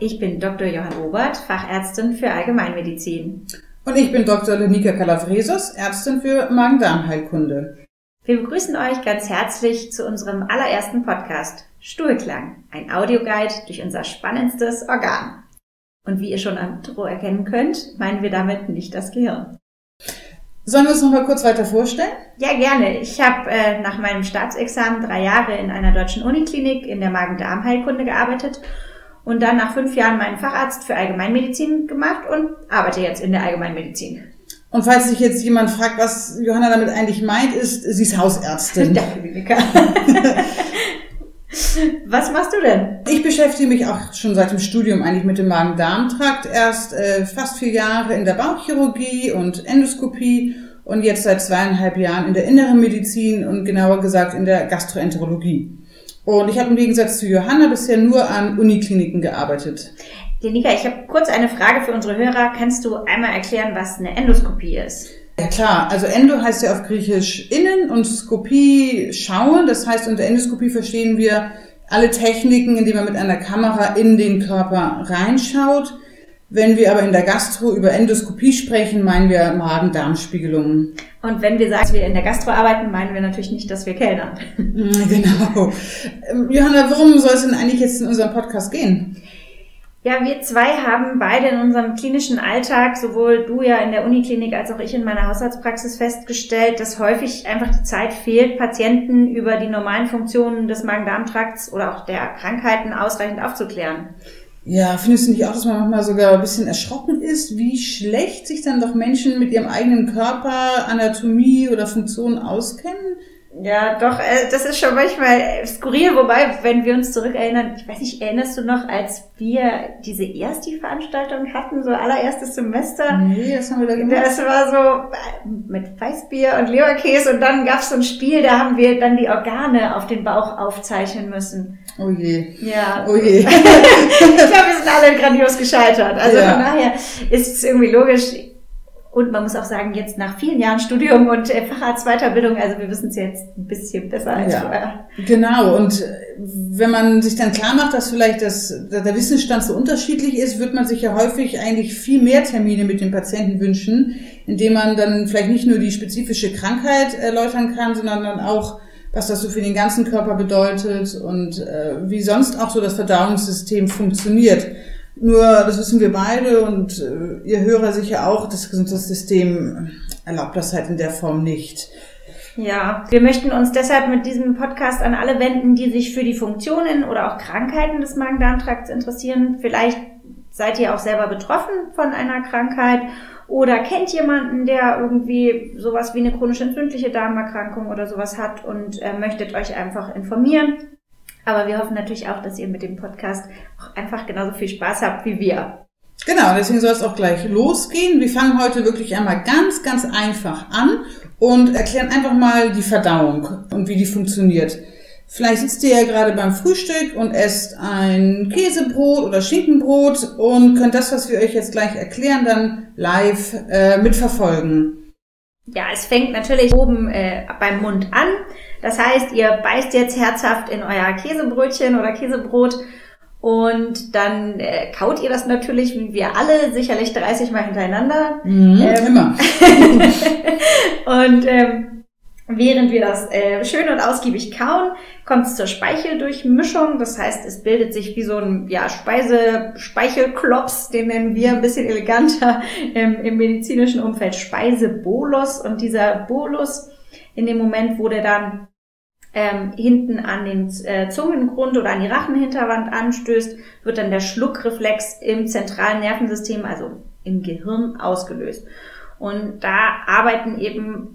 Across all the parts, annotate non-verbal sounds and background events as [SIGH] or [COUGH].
ich bin Dr. Johann Obert, Fachärztin für Allgemeinmedizin. Und ich bin Dr. Lenika Calafresos, Ärztin für Magen-Darm-Heilkunde. Wir begrüßen euch ganz herzlich zu unserem allerersten Podcast Stuhlklang, ein Audioguide durch unser spannendstes Organ. Und wie ihr schon am Intro erkennen könnt, meinen wir damit nicht das Gehirn. Sollen wir uns noch mal kurz weiter vorstellen? Ja, gerne. Ich habe äh, nach meinem Staatsexamen drei Jahre in einer deutschen Uniklinik in der Magen-Darm-Heilkunde gearbeitet und dann nach fünf Jahren meinen Facharzt für Allgemeinmedizin gemacht und arbeite jetzt in der Allgemeinmedizin. Und falls sich jetzt jemand fragt, was Johanna damit eigentlich meint, ist, sie ist Hausärztin. [LAUGHS] Danke, Monika. [LAUGHS] Was machst du denn? Ich beschäftige mich auch schon seit dem Studium eigentlich mit dem Magen-Darm-Trakt. Erst äh, fast vier Jahre in der Bauchchirurgie und Endoskopie und jetzt seit zweieinhalb Jahren in der inneren Medizin und genauer gesagt in der Gastroenterologie. Und ich habe im Gegensatz zu Johanna bisher nur an Unikliniken gearbeitet. Janika, ich habe kurz eine Frage für unsere Hörer. Kannst du einmal erklären, was eine Endoskopie ist? Ja klar, also Endo heißt ja auf Griechisch innen und Skopie schauen. Das heißt, unter Endoskopie verstehen wir alle Techniken, indem man mit einer Kamera in den Körper reinschaut. Wenn wir aber in der Gastro über Endoskopie sprechen, meinen wir Magen-Darm-Spiegelungen. Und wenn wir sagen, dass wir in der Gastro arbeiten, meinen wir natürlich nicht, dass wir kellnern. Genau. Ähm, Johanna, worum soll es denn eigentlich jetzt in unserem Podcast gehen? Ja, wir zwei haben beide in unserem klinischen Alltag, sowohl du ja in der Uniklinik als auch ich in meiner Haushaltspraxis festgestellt, dass häufig einfach die Zeit fehlt, Patienten über die normalen Funktionen des Magen-Darm-Trakts oder auch der Krankheiten ausreichend aufzuklären. Ja, findest du nicht auch, dass man manchmal sogar ein bisschen erschrocken ist, wie schlecht sich dann doch Menschen mit ihrem eigenen Körper, Anatomie oder Funktion auskennen? Ja, doch, äh, das ist schon manchmal skurril, wobei, wenn wir uns zurückerinnern, ich weiß nicht, erinnerst du noch, als wir diese Ersti-Veranstaltung hatten, so allererstes Semester? Nee, das haben wir da gemacht. Das war so äh, mit Weißbier und Leberkäse und dann gab es so ein Spiel, da haben wir dann die Organe auf den Bauch aufzeichnen müssen. Oh je. Ja. Oh je. [LAUGHS] ich glaube, wir sind alle grandios gescheitert. Also Ja. von daher ist es irgendwie logisch. Und man muss auch sagen, jetzt nach vielen Jahren Studium und äh, Facharzt Weiterbildung, also wir wissen es jetzt ein bisschen besser als Ja. vorher. Genau, und äh, wenn man sich dann klar macht, dass vielleicht das, der Wissensstand so unterschiedlich ist, wird man sich ja häufig eigentlich viel mehr Termine mit dem Patienten wünschen, indem man dann vielleicht nicht nur die spezifische Krankheit erläutern kann, sondern dann auch, was das so für den ganzen Körper bedeutet und äh, wie sonst auch so das Verdauungssystem funktioniert. Nur, das wissen wir beide und äh, ihr Hörer sicher auch, das Gesundheitssystem erlaubt das halt in der Form nicht. Ja, wir möchten uns deshalb mit diesem Podcast an alle wenden, die sich für die Funktionen oder auch Krankheiten des Magen-Darm-Trakts interessieren. Vielleicht seid ihr auch selber betroffen von einer Krankheit oder kennt jemanden, der irgendwie sowas wie eine chronisch entzündliche Darmerkrankung oder sowas hat und äh, möchtet euch einfach informieren. Aber wir hoffen natürlich auch, dass ihr mit dem Podcast auch einfach genauso viel Spaß habt wie wir. Genau, deswegen soll es auch gleich losgehen. Wir fangen heute wirklich einmal ganz, ganz einfach an und erklären einfach mal die Verdauung und wie die funktioniert. Vielleicht sitzt ihr ja gerade beim Frühstück und esst ein Käsebrot oder Schinkenbrot und könnt das, was wir euch jetzt gleich erklären, dann live äh, mitverfolgen. Ja, es fängt natürlich oben äh, beim Mund an. Das heißt, ihr beißt jetzt herzhaft in euer Käsebrötchen oder Käsebrot und dann äh, kaut ihr das natürlich, wie wir alle, sicherlich 30 Mal hintereinander. Mhm, Ähm. Immer. [LAUGHS] Und ähm, während wir das äh, schön und ausgiebig kauen, kommt es zur Speicheldurchmischung. Das heißt, es bildet sich wie so ein ja, Speise Speichelklops, den nennen wir ein bisschen eleganter ähm, im medizinischen Umfeld Speisebolus. Und dieser Bolus, in dem Moment, wo der dann ähm, hinten an den äh, Zungengrund oder an die Rachenhinterwand anstößt, wird dann der Schluckreflex im zentralen Nervensystem, also im Gehirn, ausgelöst. Und da arbeiten eben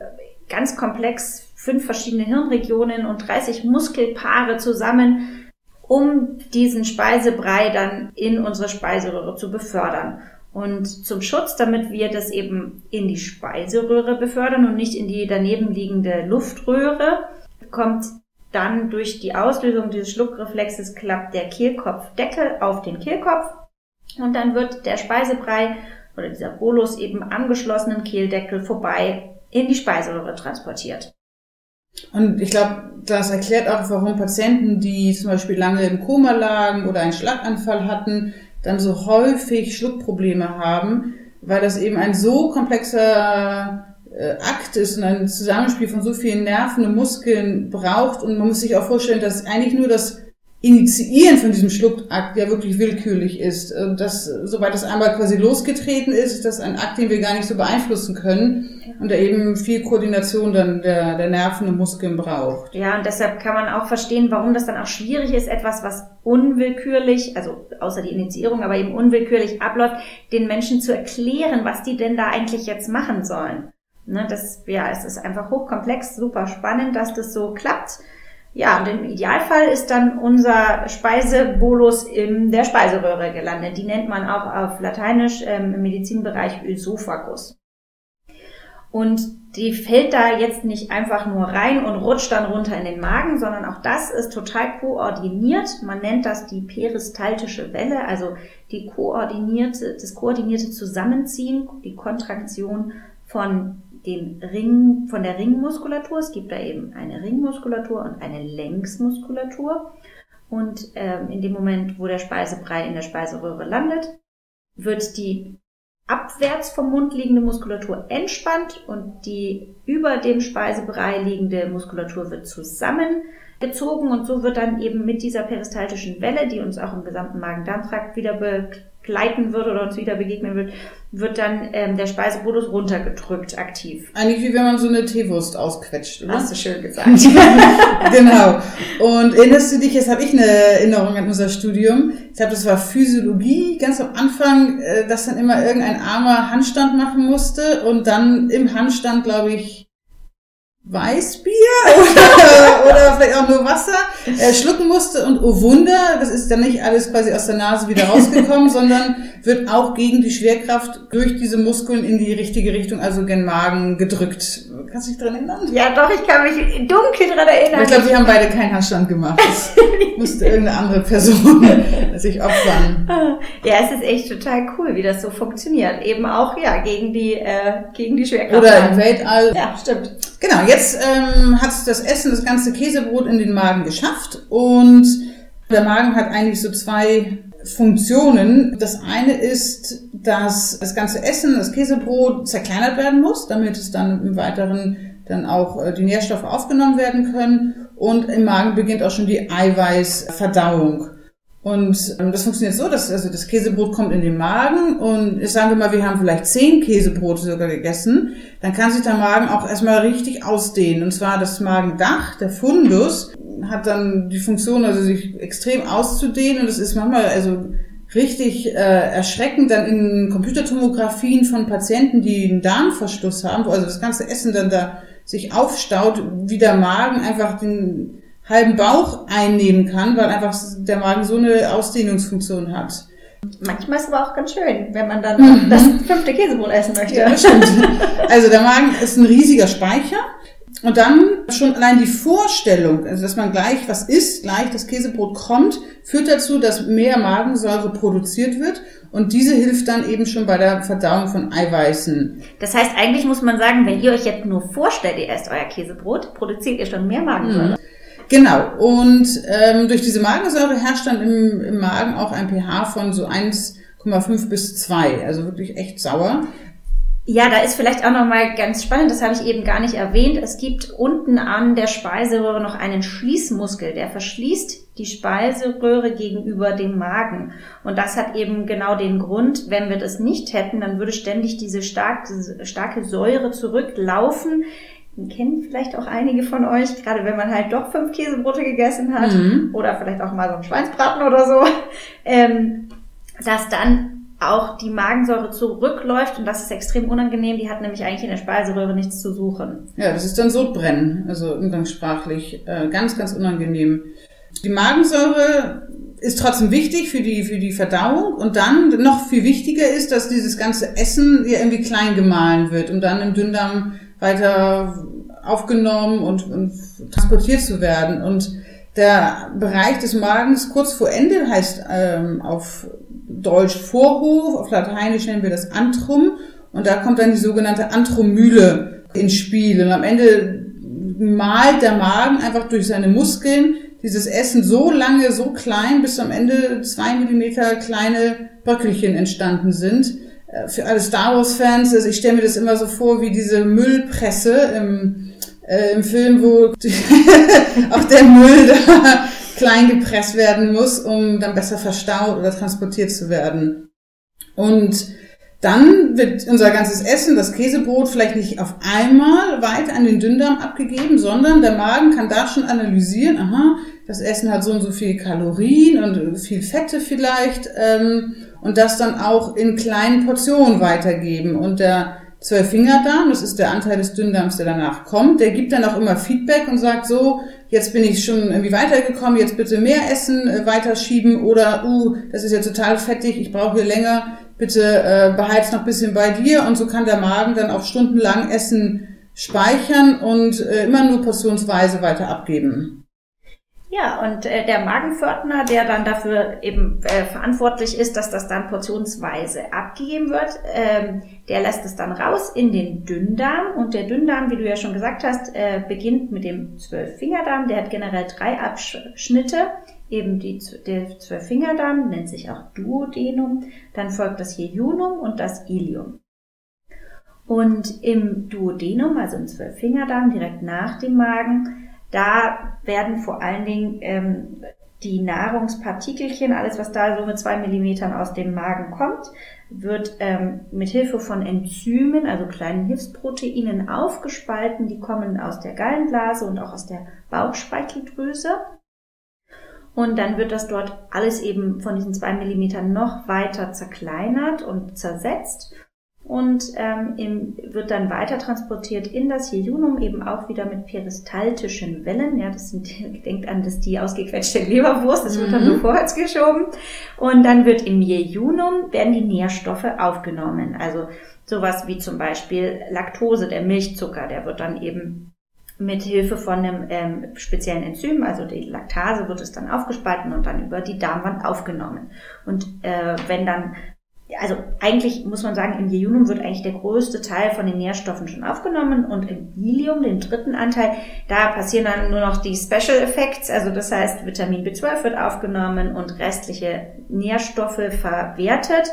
ganz komplex fünf verschiedene Hirnregionen und 30 Muskelpaare zusammen, um diesen Speisebrei dann in unsere Speiseröhre zu befördern. Und zum Schutz, damit wir das eben in die Speiseröhre befördern und nicht in die daneben liegende Luftröhre, kommt dann durch die Auslösung dieses Schluckreflexes klappt der Kehlkopfdeckel auf den Kehlkopf und dann wird der Speisebrei oder dieser Bolus eben am geschlossenen Kehldeckel vorbei in die Speiseröhre transportiert. Und ich glaube, das erklärt auch, warum Patienten, die zum Beispiel lange im Koma lagen oder einen Schlaganfall hatten, dann so häufig Schluckprobleme haben, weil das eben ein so komplexer äh, Akt ist und ein Zusammenspiel von so vielen Nerven und Muskeln braucht. Und man muss sich auch vorstellen, dass eigentlich nur das Initiieren von diesem Schluckakt ja wirklich willkürlich ist. Und das, sobald das einmal quasi losgetreten ist, ist das ein Akt, den wir gar nicht so beeinflussen können und der eben viel Koordination dann der, der Nerven und Muskeln braucht. Ja, und deshalb kann man auch verstehen, warum das dann auch schwierig ist, etwas, was unwillkürlich, also außer die Initiierung, aber eben unwillkürlich abläuft, den Menschen zu erklären, was die denn da eigentlich jetzt machen sollen. Ne, das, ja, es ist einfach hochkomplex, super spannend, dass das so klappt. Ja, und im Idealfall ist dann unser Speisebolus in der Speiseröhre gelandet. Die nennt man auch auf Lateinisch ähm, im Medizinbereich Ösophagus. Und die fällt da jetzt nicht einfach nur rein und rutscht dann runter in den Magen, sondern auch das ist total koordiniert. Man nennt das die peristaltische Welle, also die koordinierte, das koordinierte Zusammenziehen, die Kontraktion von den Ring, von der Ringmuskulatur. Es gibt da eben eine Ringmuskulatur und eine Längsmuskulatur. Und ähm, in dem Moment, wo der Speisebrei in der Speiseröhre landet, wird die abwärts vom Mund liegende Muskulatur entspannt und die über dem Speisebrei liegende Muskulatur wird zusammengezogen und so wird dann eben mit dieser peristaltischen Welle, die uns auch im gesamten Magen-Darm-Trakt wieder begleiten wird oder uns wieder begegnen wird, wird dann ähm, der Speisebolus runtergedrückt aktiv. Eigentlich wie wenn man so eine Teewurst ausquetscht, oder? Hast du schön gesagt. [LAUGHS] [LAUGHS] genau. Und erinnerst du dich, jetzt habe ich eine Erinnerung an unser Studium. Ich glaube, das war Physiologie, ganz am Anfang, äh, dass dann immer irgendein armer Handstand machen musste und dann im Handstand, glaube ich, Weißbier [LAUGHS] oder, oder vielleicht auch nur Wasser äh, schlucken musste und oh Wunder, das ist dann nicht alles quasi aus der Nase wieder rausgekommen, [LAUGHS] sondern wird auch gegen die Schwerkraft durch diese Muskeln in die richtige Richtung, also gen Magen gedrückt. Kannst du dich dran erinnern? Ja, doch, ich kann mich dunkel dran erinnern. ich glaube, wir haben beide keinen Handstand gemacht. Das [LAUGHS] musste irgendeine andere Person [LAUGHS] sich opfern. Ja, es ist echt total cool, wie das so funktioniert. Eben auch, ja, gegen die, äh, gegen die Schwerkraft. Oder im Weltall. Ja, stimmt. Genau, jetzt ähm, hat das Essen das ganze Käsebrot in den Magen geschafft und der Magen hat eigentlich so zwei Funktionen. Das eine ist, dass das ganze Essen, das Käsebrot zerkleinert werden muss, damit es dann im weiteren dann auch äh, die Nährstoffe aufgenommen werden können. Und im Magen beginnt auch schon die Eiweißverdauung. Und ähm, das funktioniert so, dass also das Käsebrot kommt in den Magen und sagen wir mal, wir haben vielleicht zehn Käsebrote sogar gegessen, dann kann sich der Magen auch erstmal richtig ausdehnen. Und zwar das Magendach, der Fundus, hat dann die Funktion, also sich extrem auszudehnen und es ist manchmal also richtig äh, erschreckend dann in Computertomographien von Patienten, die einen Darmverschluss haben, wo also das ganze Essen dann da sich aufstaut, wie der Magen einfach den halben Bauch einnehmen kann, weil einfach der Magen so eine Ausdehnungsfunktion hat. Manchmal ist es aber auch ganz schön, wenn man dann mhm. [LAUGHS] das fünfte Käsebrot essen möchte. Ja, stimmt. Also der Magen ist ein riesiger Speicher. Und dann schon allein die Vorstellung, also dass man gleich was isst, gleich das Käsebrot kommt, führt dazu, dass mehr Magensäure produziert wird und diese hilft dann eben schon bei der Verdauung von Eiweißen. Das heißt, eigentlich muss man sagen, wenn ihr euch jetzt nur vorstellt, ihr esst euer Käsebrot, produziert ihr schon mehr Magensäure. Mhm. Genau. Und ähm, durch diese Magensäure herrscht dann im, im Magen auch ein pH von so 1,5 bis 2. Also wirklich echt sauer. Ja, da ist vielleicht auch nochmal ganz spannend, das habe ich eben gar nicht erwähnt. Es gibt unten an der Speiseröhre noch einen Schließmuskel, der verschließt die Speiseröhre gegenüber dem Magen. Und das hat eben genau den Grund, wenn wir das nicht hätten, dann würde ständig diese starke, starke Säure zurücklaufen kennen vielleicht auch einige von euch, gerade wenn man halt doch fünf Käsebrote gegessen hat mhm. oder vielleicht auch mal so einen Schweinsbraten oder so, ähm, dass dann auch die Magensäure zurückläuft und das ist extrem unangenehm. Die hat nämlich eigentlich in der Speiseröhre nichts zu suchen. Ja, das ist dann Sodbrennen, also umgangssprachlich äh, ganz, ganz unangenehm. Die Magensäure ist trotzdem wichtig für die, für die Verdauung und dann noch viel wichtiger ist, dass dieses ganze Essen ja irgendwie klein gemahlen wird und dann im Dünndarm weiter aufgenommen und, und transportiert zu werden. Und der Bereich des Magens kurz vor Ende heißt ähm, auf Deutsch Vorhof, auf Lateinisch nennen wir das Antrum. Und da kommt dann die sogenannte Antromühle ins Spiel. Und am Ende malt der Magen einfach durch seine Muskeln dieses Essen so lange, so klein, bis am Ende zwei Millimeter kleine Bröckelchen entstanden sind. Äh, für alle Star Wars-Fans, also ich stelle mir das immer so vor wie diese Müllpresse im, äh, im Film, wo [LAUGHS] auch der Müll da klein gepresst werden muss, um dann besser verstaut oder transportiert zu werden. Und dann wird unser ganzes Essen, das Käsebrot, vielleicht nicht auf einmal weiter an den Dünndarm abgegeben, sondern der Magen kann da schon analysieren, aha, das Essen hat so und so viel Kalorien und viel Fette vielleicht, ähm, und das dann auch in kleinen Portionen weitergeben. Und der Zwölffingerdarm, das ist der Anteil des Dünndarms, der danach kommt, der gibt dann auch immer Feedback und sagt so, jetzt bin ich schon irgendwie weitergekommen, jetzt bitte mehr Essen äh, weiterschieben oder, uh, das ist ja total fettig, ich brauche hier länger, bitte äh, behalt's noch bisschen bei dir und so kann der Magen dann auch stundenlang Essen speichern und äh, immer nur portionsweise weiter abgeben. Ja, und äh, der Magenpförtner, der dann dafür eben äh, verantwortlich ist, dass das dann portionsweise abgegeben wird, ähm, der lässt es dann raus in den Dünndarm. Und der Dünndarm, wie du ja schon gesagt hast, äh, beginnt mit dem Zwölffingerdarm. Der hat generell drei Abschnitte. Eben die, der Zwölffingerdarm nennt sich auch Duodenum. Dann folgt das Jejunum und das Ilium. Und im Duodenum, also im Zwölffingerdarm, direkt nach dem Magen, da werden vor allen Dingen ähm, die Nahrungspartikelchen, alles was da so mit zwei Millimetern aus dem Magen kommt, wird ähm, mit Hilfe von Enzymen, also kleinen Hilfsproteinen, aufgespalten. Die kommen aus der Gallenblase und auch aus der Bauchspeicheldrüse. Und dann wird das dort alles eben von diesen zwei Millimetern noch weiter zerkleinert und zersetzt und ähm, im, wird dann weiter transportiert in das Jejunum, eben auch wieder mit peristaltischen Wellen. Ja, das sind, [LAUGHS] denkt an das die ausgequetschte Leberwurst, das wird dann so mhm. vorwärts geschoben. Und dann wird im Jejunum, werden die Nährstoffe aufgenommen. Also sowas wie zum Beispiel Laktose, der Milchzucker, der wird dann eben mit Hilfe von einem ähm, speziellen Enzym, also die Laktase, wird es dann aufgespalten und dann über die Darmwand aufgenommen. Und äh, wenn dann also eigentlich muss man sagen, im Jejunum wird eigentlich der größte Teil von den Nährstoffen schon aufgenommen und im Ilium, den dritten Anteil, da passieren dann nur noch die Special Effects, also das heißt Vitamin B12 wird aufgenommen und restliche Nährstoffe verwertet.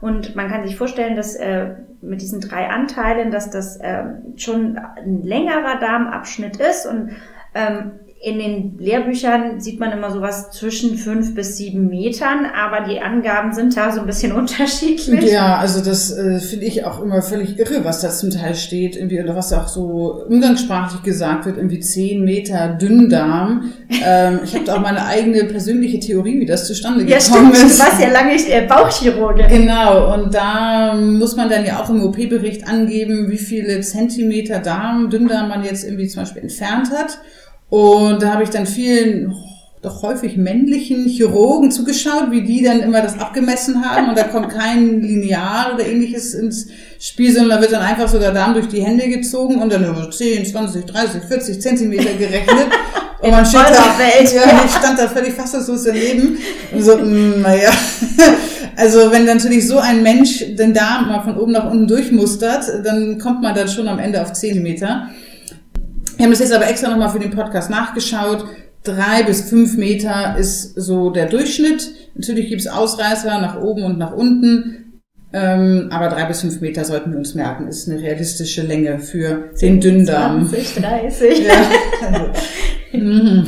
Und man kann sich vorstellen, dass äh, mit diesen drei Anteilen, dass das äh, schon ein längerer Darmabschnitt ist und ähm, in den Lehrbüchern sieht man immer sowas zwischen fünf bis sieben Metern, aber die Angaben sind da so ein bisschen [LAUGHS] unterschiedlich. Ja, also das äh, finde ich auch immer völlig irre, was da zum Teil steht, irgendwie, oder was auch so umgangssprachlich gesagt wird, irgendwie zehn Meter Dünndarm. Ähm, ich habe da auch meine eigene persönliche Theorie, wie das zustande gekommen ja, stimmt. ist. Du warst ja lange äh, Bauchchirurgin. Genau, und da muss man dann ja auch im OP-Bericht angeben, wie viele Zentimeter Darm, Dünndarm man jetzt irgendwie zum Beispiel entfernt hat. Und da habe ich dann vielen doch häufig männlichen Chirurgen zugeschaut, wie die dann immer das abgemessen haben und da kommt kein Lineal oder ähnliches ins Spiel, sondern da wird dann einfach so der Darm durch die Hände gezogen und dann über 10, 20, 30, 40 Zentimeter gerechnet. [LAUGHS] Und man steht da, Welt. Ja, ich stand da völlig fassungslos daneben und so, hm, naja. [LAUGHS] Also wenn natürlich so ein Mensch den Darm mal von oben nach unten durchmustert, dann kommt man dann schon am Ende auf Zentimeter. Wir haben das jetzt aber extra nochmal für den Podcast nachgeschaut. Drei bis fünf Meter ist so der Durchschnitt. Natürlich gibt's Ausreißer nach oben und nach unten. Ähm, aber drei bis fünf Meter sollten wir uns merken, ist eine realistische Länge für den Dünndarm. 20, 30. Ja, also, mhm.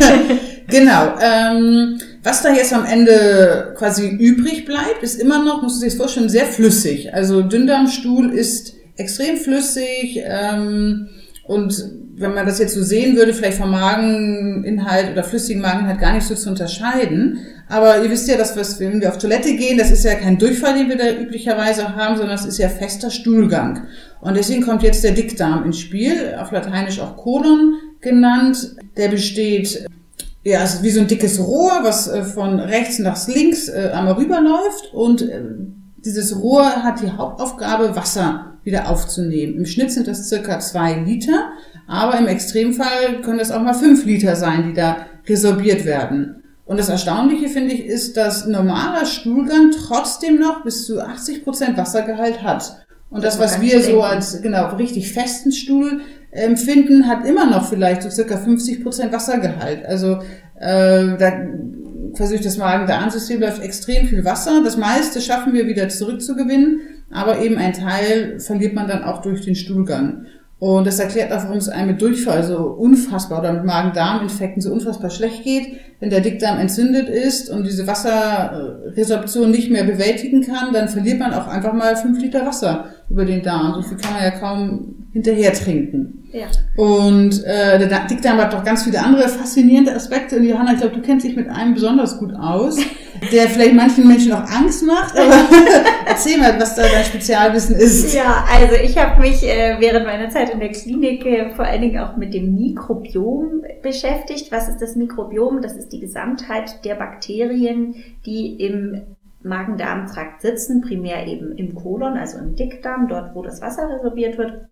[LAUGHS] genau. Ähm, was da jetzt am Ende quasi übrig bleibt, ist immer noch, muss man sich vorstellen, sehr flüssig. Also Dünndarmstuhl ist extrem flüssig. Ähm, und wenn man das jetzt so sehen würde, vielleicht vom Mageninhalt oder flüssigen Mageninhalt gar nicht so zu unterscheiden. Aber ihr wisst ja, dass wir, wenn wir auf Toilette gehen, das ist ja kein Durchfall, den wir da üblicherweise haben, sondern es ist ja fester Stuhlgang. Und deswegen kommt jetzt der Dickdarm ins Spiel, auf Lateinisch auch Kolon genannt. Der besteht ja, also wie so ein dickes Rohr, was äh, von rechts nach links äh, einmal rüberläuft und äh, dieses Rohr hat die Hauptaufgabe, Wasser wieder aufzunehmen. Im Schnitt sind das circa zwei Liter, aber im Extremfall können das auch mal fünf Liter sein, die da resorbiert werden. Und das Erstaunliche finde ich ist, dass normaler Stuhlgang trotzdem noch bis zu 80 Prozent Wassergehalt hat. Und das, was wir so als genau richtig festen Stuhl empfinden, hat immer noch vielleicht so circa 50 Prozent Wassergehalt. Also äh, da durch das Magen-Darm-System läuft extrem viel Wasser. Das meiste schaffen wir wieder zurückzugewinnen, aber eben ein Teil verliert man dann auch durch den Stuhlgang. Und das erklärt auch, warum es einem mit Durchfall so unfassbar oder mit Magen-Darm-Infekten so unfassbar schlecht geht. Wenn der Dickdarm entzündet ist und diese Wasserresorption nicht mehr bewältigen kann, dann verliert man auch einfach mal fünf Liter Wasser über den Darm. So viel kann man ja kaum hinterher trinken. Ja. Und äh, der Dickdarm hat doch ganz viele andere faszinierende Aspekte. Und Johanna, ich glaube, du kennst dich mit einem besonders gut aus, [LAUGHS] der vielleicht manchen Menschen auch Angst macht. Aber [LAUGHS] erzähl mal, was da dein Spezialwissen ist. Ja, also ich habe mich äh, während meiner Zeit in der Klinik äh, vor allen Dingen auch mit dem Mikrobiom beschäftigt. Was ist das Mikrobiom? Das ist die Gesamtheit der Bakterien, die im Magen-Darm-Trakt sitzen, primär eben im Kolon, also im Dickdarm, dort wo das Wasser resorbiert wird.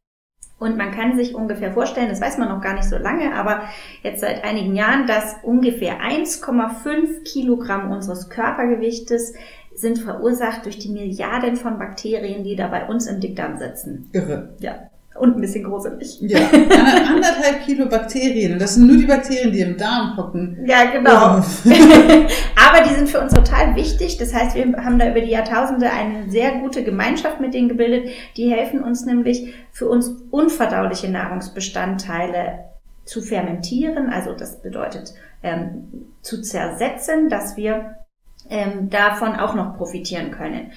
Und man kann sich ungefähr vorstellen, das weiß man noch gar nicht so lange, aber jetzt seit einigen Jahren, dass ungefähr 1,5 Kilogramm unseres Körpergewichtes sind verursacht durch die Milliarden von Bakterien, die da bei uns im Dickdarm sitzen. Irre. Ja. Und ein bisschen gruselig. Ja, [LAUGHS] anderthalb Kilo Bakterien. Das sind nur die Bakterien, die im Darm hocken. Ja, genau. [LAUGHS] Aber die sind für uns total wichtig. Das heißt, wir haben da über die Jahrtausende eine sehr gute Gemeinschaft mit denen gebildet. Die helfen uns nämlich, für uns unverdauliche Nahrungsbestandteile zu fermentieren. Also das bedeutet ähm, zu zersetzen, dass wir ähm, davon auch noch profitieren können.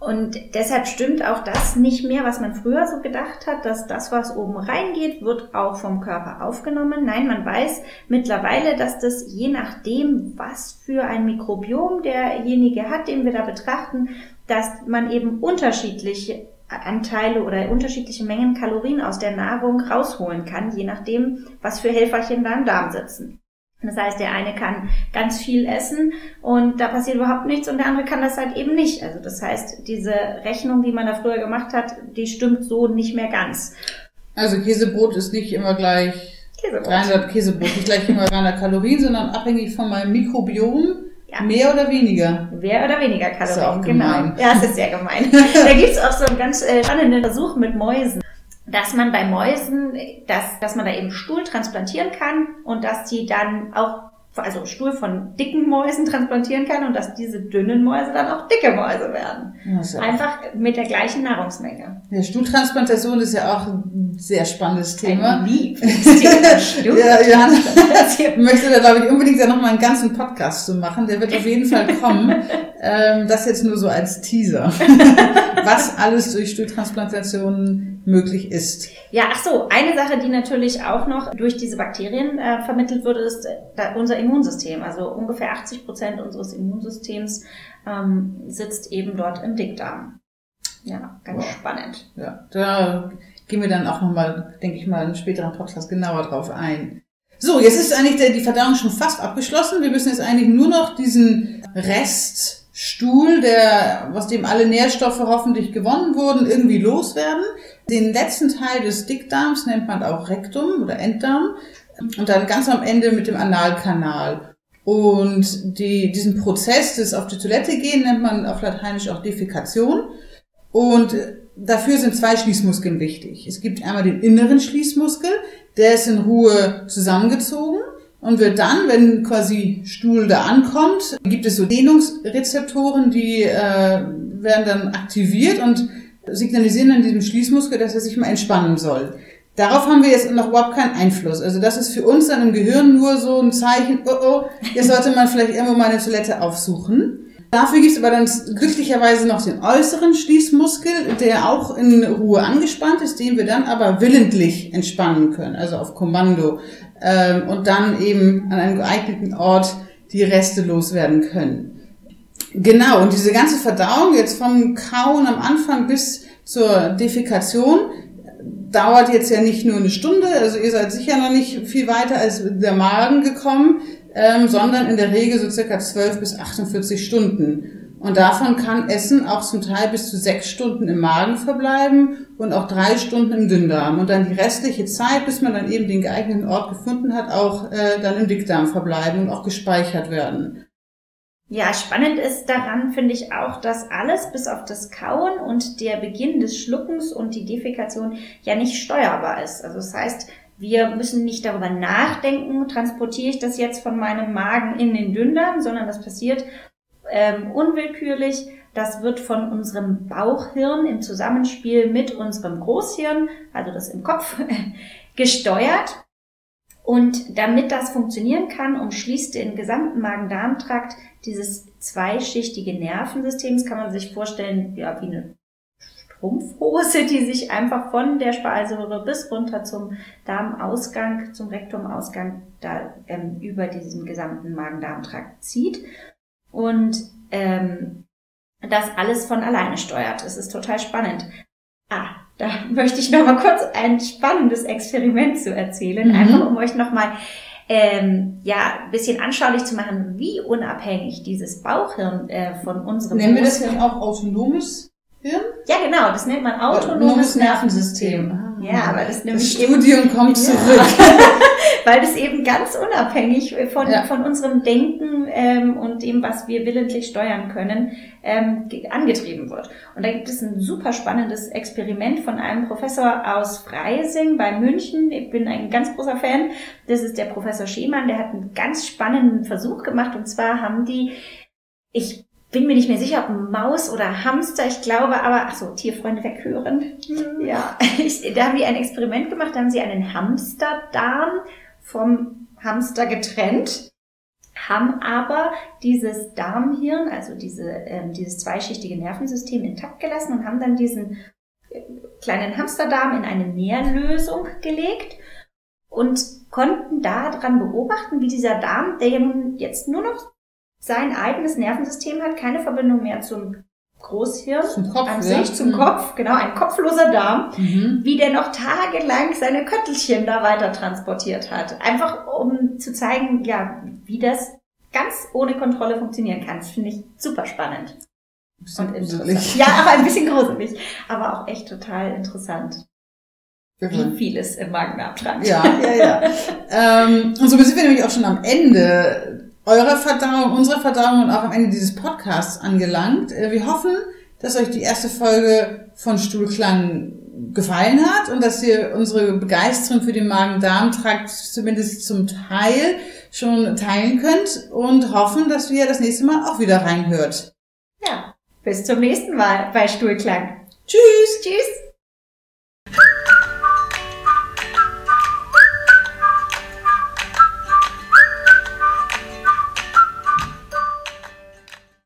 Und deshalb stimmt auch das nicht mehr, was man früher so gedacht hat, dass das, was oben reingeht, wird auch vom Körper aufgenommen. Nein, man weiß mittlerweile, dass das je nachdem, was für ein Mikrobiom derjenige hat, den wir da betrachten, dass man eben unterschiedliche Anteile oder unterschiedliche Mengen Kalorien aus der Nahrung rausholen kann, je nachdem, was für Helferchen da im Darm sitzen. Das heißt, der eine kann ganz viel essen und da passiert überhaupt nichts und der andere kann das halt eben nicht. Also das heißt, diese Rechnung, die man da früher gemacht hat, die stimmt so nicht mehr ganz. Also Käsebrot ist nicht immer gleich Käsebrot. 300 Käsebrot, nicht gleich immer 300 Kalorien, sondern abhängig von meinem Mikrobiom. Ja. Mehr oder weniger? Mehr oder weniger Kalorien, ist auch genau. Ja, es ist sehr gemein. [LAUGHS] da gibt's auch so einen ganz äh, spannenden Versuch mit Mäusen dass man bei Mäusen, dass, dass man da eben Stuhl transplantieren kann und dass die dann auch also Stuhl von dicken Mäusen [LAUGHS] transplantieren kann und dass diese dünnen Mäuse dann auch dicke Mäuse werden. Ja Einfach mit der gleichen Nahrungsmenge. Ja, Stuhltransplantation ist ja auch ein sehr spannendes Thema. Ein Thema. [LAUGHS] ja, Johanna [LAUGHS] möchte da, glaube ich, unbedingt ja nochmal einen ganzen Podcast zu machen. Der wird auf jeden Fall kommen. ähm, das jetzt nur so als Teaser. Was alles durch Stuhltransplantationen möglich ist. Ja, ach so, eine Sache, die natürlich auch noch durch diese Bakterien äh, vermittelt wird, ist äh, unser Immunsystem. Also ungefähr 80 Prozent unseres Immunsystems ähm, sitzt eben dort im Dickdarm. Ja, ganz wow. spannend. Ja, da gehen wir dann auch nochmal, denke ich mal, in späteren Podcast genauer drauf ein. So, jetzt ist eigentlich der, die Verdauung schon fast abgeschlossen. Wir müssen jetzt eigentlich nur noch diesen Reststuhl, der, aus dem alle Nährstoffe hoffentlich gewonnen wurden, irgendwie loswerden. Den letzten Teil des Dickdarms nennt man auch Rektum oder Enddarm und dann ganz am Ende mit dem Analkanal. Und die, diesen Prozess des auf die Toilette gehen nennt man auf Lateinisch auch Defekation. Und dafür sind zwei Schließmuskeln wichtig. Es gibt einmal den inneren Schließmuskel, der ist in Ruhe zusammengezogen und wird dann, wenn quasi Stuhl da ankommt, gibt es so Dehnungsrezeptoren, die äh, werden dann aktiviert und signalisieren dann diesem Schließmuskel, dass er sich mal entspannen soll. Darauf haben wir jetzt noch überhaupt keinen Einfluss. Also das ist für uns dann im Gehirn nur so ein Zeichen, oh oh, jetzt sollte man vielleicht irgendwo mal eine Toilette aufsuchen. Dafür gibt es aber dann glücklicherweise noch den äußeren Schließmuskel, der auch in Ruhe angespannt ist, den wir dann aber willentlich entspannen können, also auf Kommando. Ähm, und dann eben an einem geeigneten Ort die Reste loswerden können. Genau, und diese ganze Verdauung jetzt vom Kauen am Anfang bis zur Defekation dauert jetzt ja nicht nur eine Stunde, also ihr seid sicher noch nicht viel weiter als der Magen gekommen, ähm, sondern in der Regel so circa 12 bis 48 Stunden. Und davon kann Essen auch zum Teil bis zu sechs Stunden im Magen verbleiben und auch drei Stunden im Dünndarm. Und dann die restliche Zeit, bis man dann eben den geeigneten Ort gefunden hat, auch äh, dann im Dickdarm verbleiben und auch gespeichert werden. Ja, spannend ist daran, finde ich auch, dass alles bis auf das Kauen und der Beginn des Schluckens und die Defekation ja nicht steuerbar ist. Also das heißt, wir müssen nicht darüber nachdenken, transportiere ich das jetzt von meinem Magen in den Dünndarm, sondern das passiert ähm, unwillkürlich. Das wird von unserem Bauchhirn im Zusammenspiel mit unserem Großhirn, also das im Kopf, [LAUGHS] gesteuert. Und damit das funktionieren kann, umschließt den gesamten Magen-Darm-Trakt dieses zweischichtige Nervensystem. Das kann man sich vorstellen, ja, wie eine Strumpfhose, die sich einfach von der Speiseröhre bis runter zum Darmausgang, zum Rektumausgang, da ähm, über diesen gesamten Magen-Darm-Trakt zieht und ähm, das alles von alleine steuert. Das ist total spannend. Ah, da möchte ich noch mal kurz ein spannendes Experiment zu erzählen, mhm. einfach um euch noch mal ähm, ja ein bisschen anschaulich zu machen, wie unabhängig dieses Bauchhirn äh, von unserem Nennen wir das ja auch autonomes Hirn? Ja, genau, das nennt man autonomes Nervensystem. Nervensystem. Ah. Ja, aber das nämlich das Studium eben, [LAUGHS] kommt zurück. [LAUGHS] weil das eben ganz unabhängig von, ja. von unserem Denken ähm, und dem, was wir willentlich steuern können, ähm, angetrieben wird. Und da gibt es ein super spannendes Experiment von einem Professor aus Freising bei München. Ich bin ein ganz großer Fan. Das ist der Professor Schemann. Der hat einen ganz spannenden Versuch gemacht. Und zwar haben die, ich bin mir nicht mehr sicher, ob Maus oder Hamster, ich glaube aber, ach so, Tierfreunde weghören. Mhm. Ja, [LAUGHS] ich, da haben die ein Experiment gemacht, da haben sie einen Hamsterdarm vom Hamster getrennt, haben aber dieses Darmhirn, also diese, ähm, dieses zweischichtige Nervensystem intakt gelassen und haben dann diesen äh, kleinen Hamsterdarm in eine Nährlösung gelegt und konnten daran beobachten, wie dieser Darm, der jetzt nur noch sein eigenes Nervensystem hat, keine Verbindung mehr zum Großhirn zum Kopf, an sich, zum mhm. Kopf, genau, ein kopfloser Darm, mhm. wie der noch tagelang seine Köttelchen da weiter transportiert hat. Einfach um zu zeigen, ja, wie das ganz ohne Kontrolle funktionieren kann. Das finde ich super spannend. Und interessant. Ja, [LAUGHS] aber ein bisschen gruselig, aber auch echt total interessant. Wie vieles im Magen-Darm-Trakt. Ja, ja, ja. [LAUGHS] ähm, und so sind wir nämlich auch schon am Ende eurer Verdauung, unserer Verdauung und auch am Ende dieses Podcasts angelangt. Äh, wir hoffen, dass euch die erste Folge von Stuhlklang gefallen hat und dass ihr unsere Begeisterung für den Magen-Darm-Trakt zumindest zum Teil schon teilen könnt und hoffen, dass wir das nächste Mal auch wieder reinhört. Ja, bis zum nächsten Mal bei Stuhlklang. Tschüss. Tschüss.